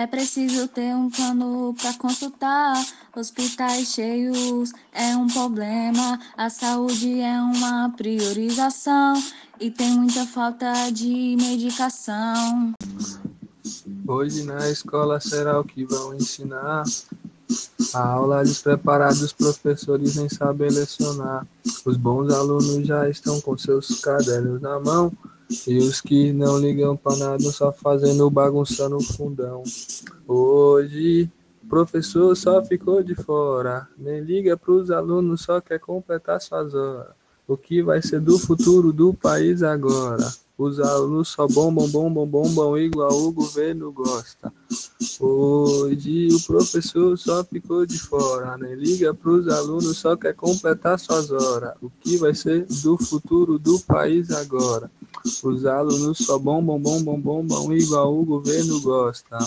É preciso ter um plano para consultar. Hospitais cheios é um problema. A saúde é uma priorização. E tem muita falta de medicação. Hoje na escola será o que vão ensinar. A aula despreparada, os professores nem sabem lecionar. Os bons alunos já estão com seus cadernos na mão. E os que não ligam pra nada só fazendo bagunça no fundão. Hoje, o professor só ficou de fora. Nem liga pros alunos, só quer completar suas horas. O que vai ser do futuro do país agora? Os alunos só bombam, bombam, bombam, igual o governo gosta. Hoje o professor só ficou de fora, nem liga pros alunos, só quer completar suas horas. O que vai ser do futuro do país agora? Os alunos só bombam, bombam, bombam, igual o governo gosta.